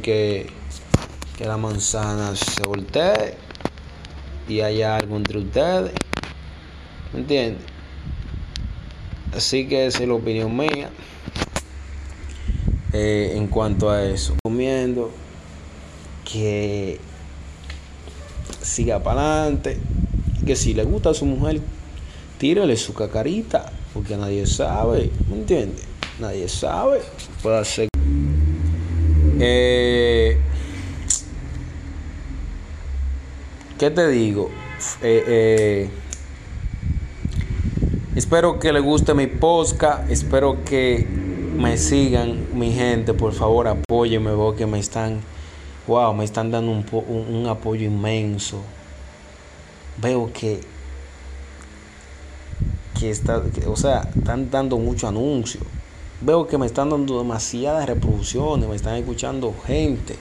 que, que la manzana se voltee y haya algo entre ustedes. ¿Me entiendes? Así que esa es la opinión mía eh, en cuanto a eso. Recomiendo que siga para adelante. Que si le gusta a su mujer, tírale su cacarita. Porque nadie sabe. ¿Me entiendes? Nadie sabe. Puede hacer. Eh, ¿Qué te digo? Eh, eh, espero que les guste mi podcast. Espero que me sigan, mi gente. Por favor, apóyenme. Veo que me están, wow, me están dando un, apoyo inmenso. Veo que, que está, o sea, están dando mucho anuncio. Veo que me están dando demasiadas reproducciones, me están escuchando gente.